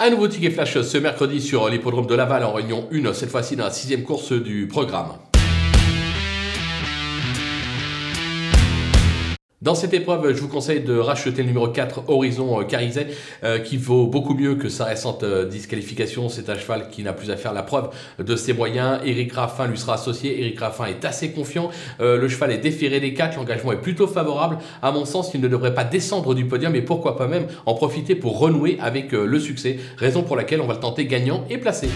Un nouveau ticket flash ce mercredi sur l'hippodrome de Laval en réunion 1, cette fois-ci dans la sixième course du programme. Dans cette épreuve, je vous conseille de racheter le numéro 4, Horizon euh, Carizet, euh, qui vaut beaucoup mieux que sa récente euh, disqualification. C'est un cheval qui n'a plus à faire la preuve de ses moyens. Eric Raffin lui sera associé. Eric Raffin est assez confiant. le cheval est déféré des 4. L'engagement est plutôt favorable. À mon sens, il ne devrait pas descendre du podium et pourquoi pas même en profiter pour renouer avec le succès. Raison pour laquelle on va le tenter gagnant et placé.